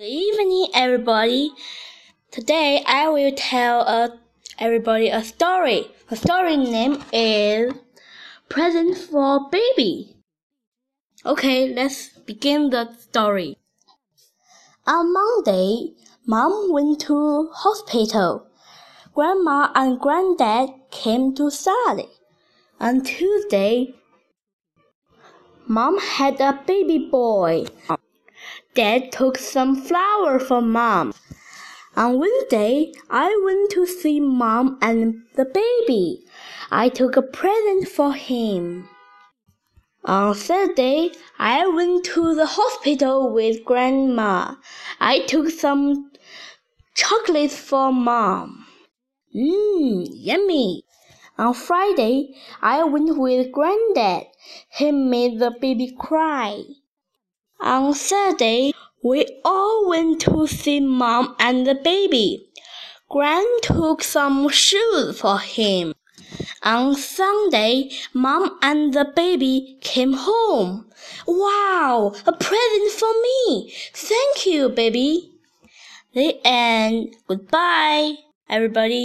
Good evening, everybody. Today I will tell uh, everybody a story. The story name is Present for Baby. Okay, let's begin the story. On Monday, Mom went to hospital. Grandma and Granddad came to study. On Tuesday, Mom had a baby boy. Dad took some flower for Mom. On Wednesday, I went to see Mom and the baby. I took a present for him. On Thursday, I went to the hospital with Grandma. I took some chocolates for Mom. Mmm, yummy. On Friday, I went with Granddad. He made the baby cry. On Saturday, we all went to see Mom and the baby. Gran took some shoes for him. On Sunday, Mom and the baby came home. Wow, a present for me! Thank you, baby. The end. Goodbye, everybody.